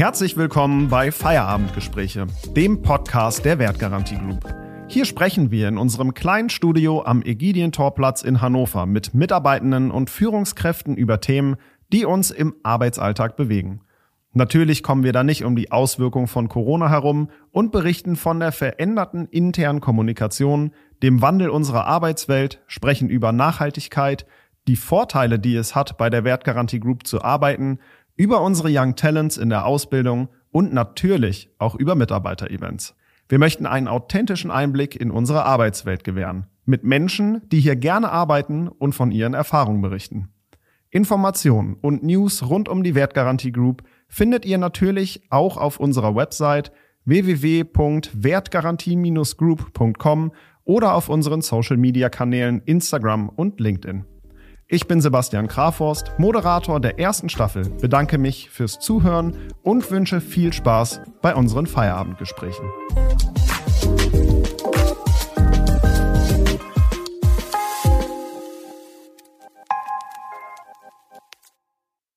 Herzlich willkommen bei Feierabendgespräche, dem Podcast der Wertgarantie Group. Hier sprechen wir in unserem kleinen Studio am Ägidientorplatz in Hannover mit Mitarbeitenden und Führungskräften über Themen, die uns im Arbeitsalltag bewegen. Natürlich kommen wir da nicht um die Auswirkungen von Corona herum und berichten von der veränderten internen Kommunikation, dem Wandel unserer Arbeitswelt, sprechen über Nachhaltigkeit, die Vorteile, die es hat, bei der Wertgarantie Group zu arbeiten, über unsere Young Talents in der Ausbildung und natürlich auch über Mitarbeiter-Events. Wir möchten einen authentischen Einblick in unsere Arbeitswelt gewähren, mit Menschen, die hier gerne arbeiten und von ihren Erfahrungen berichten. Informationen und News rund um die Wertgarantie Group findet ihr natürlich auch auf unserer Website www.wertgarantie-group.com oder auf unseren Social Media Kanälen Instagram und LinkedIn. Ich bin Sebastian Kraforst, Moderator der ersten Staffel, bedanke mich fürs Zuhören und wünsche viel Spaß bei unseren Feierabendgesprächen.